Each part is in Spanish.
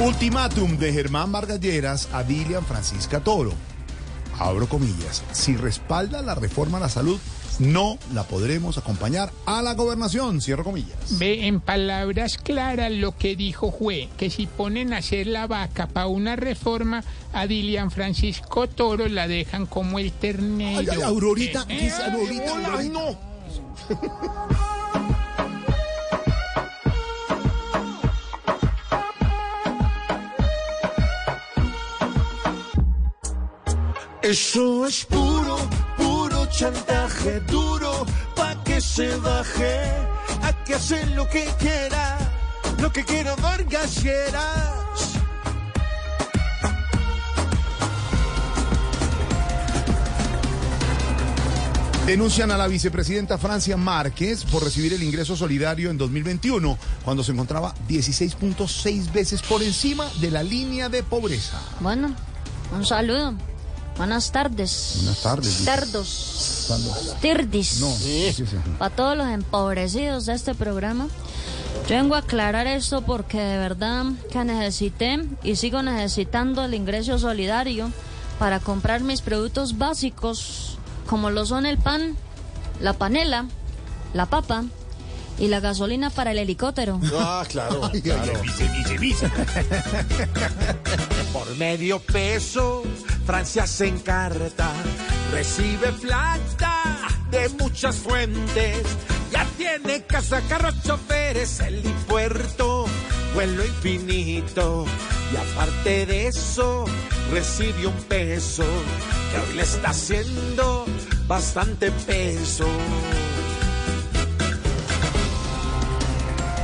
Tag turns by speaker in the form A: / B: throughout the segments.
A: Ultimátum de Germán Vargas a Dilian Francisca Toro. Abro comillas. Si respalda la reforma a la salud, no la podremos acompañar a la gobernación. Cierro comillas.
B: Ve, en palabras claras lo que dijo fue que si ponen a hacer la vaca para una reforma, a Dilian Francisco Toro la dejan como el ternero.
A: Ay, ay, Aurorita,
B: Eh,
A: ¿qué es
B: eh,
A: Aurorita?
B: hola,
A: Ay, no.
C: Eso es puro, puro chantaje duro pa' que se baje a que hace lo que quiera, lo que quiera Vargas Lleras.
A: Denuncian a la vicepresidenta Francia Márquez por recibir el ingreso solidario en 2021, cuando se encontraba 16.6 veces por encima de la línea de pobreza.
D: Bueno, un saludo. Buenas tardes.
A: Buenas tardes.
D: Tardos. Tirdis.
A: No, sí.
D: Para todos los empobrecidos de este programa. Yo vengo a aclarar esto porque de verdad que necesité y sigo necesitando el ingreso solidario para comprar mis productos básicos como lo son el pan, la panela, la papa y la gasolina para el helicóptero.
C: Ah, claro,
A: ay.
C: Por medio peso, Francia se encarta, recibe plata de muchas fuentes. Ya tiene casa, carros, choferes, helipuerto, vuelo infinito. Y aparte de eso, recibe un peso que hoy le está haciendo bastante peso.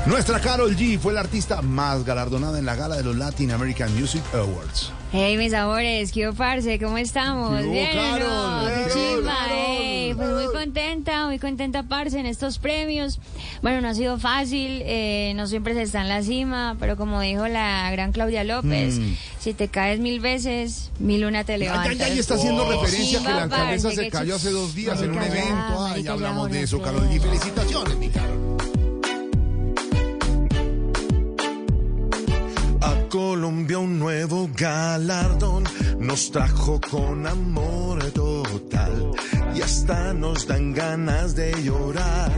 A: Nuestra Carol G fue la artista más galardonada en la gala de los Latin American Music Awards.
E: Hey, mis amores, ¿qué parce? ¿Cómo estamos?
A: ¿Qué
E: Bien, ¿o
A: Carol?
E: ¿no?
A: ¿Qué
E: Qué
A: hubo,
E: chimba,
A: Carol?
E: ey. Pues muy contenta, muy contenta, parce, en estos premios. Bueno, no ha sido fácil, eh, no siempre se está en la cima, pero como dijo la gran Claudia López,
A: Mm.
E: si te caes mil veces, mil una te levantas.
A: está haciendo referencia que la alcaldesa
E: parce,
A: se cayó hace dos días en un evento. Ay, ya hablamos de eso. Carol G. Felicitaciones, mi Carol.
C: Nuevo galardón. Nos trajo con amor total. Y hasta nos dan ganas de llorar,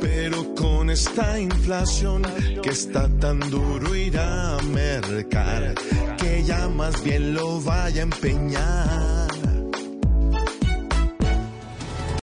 C: pero con esta inflación que está tan duro ir a mercar, que ya más bien lo vaya a empeñar.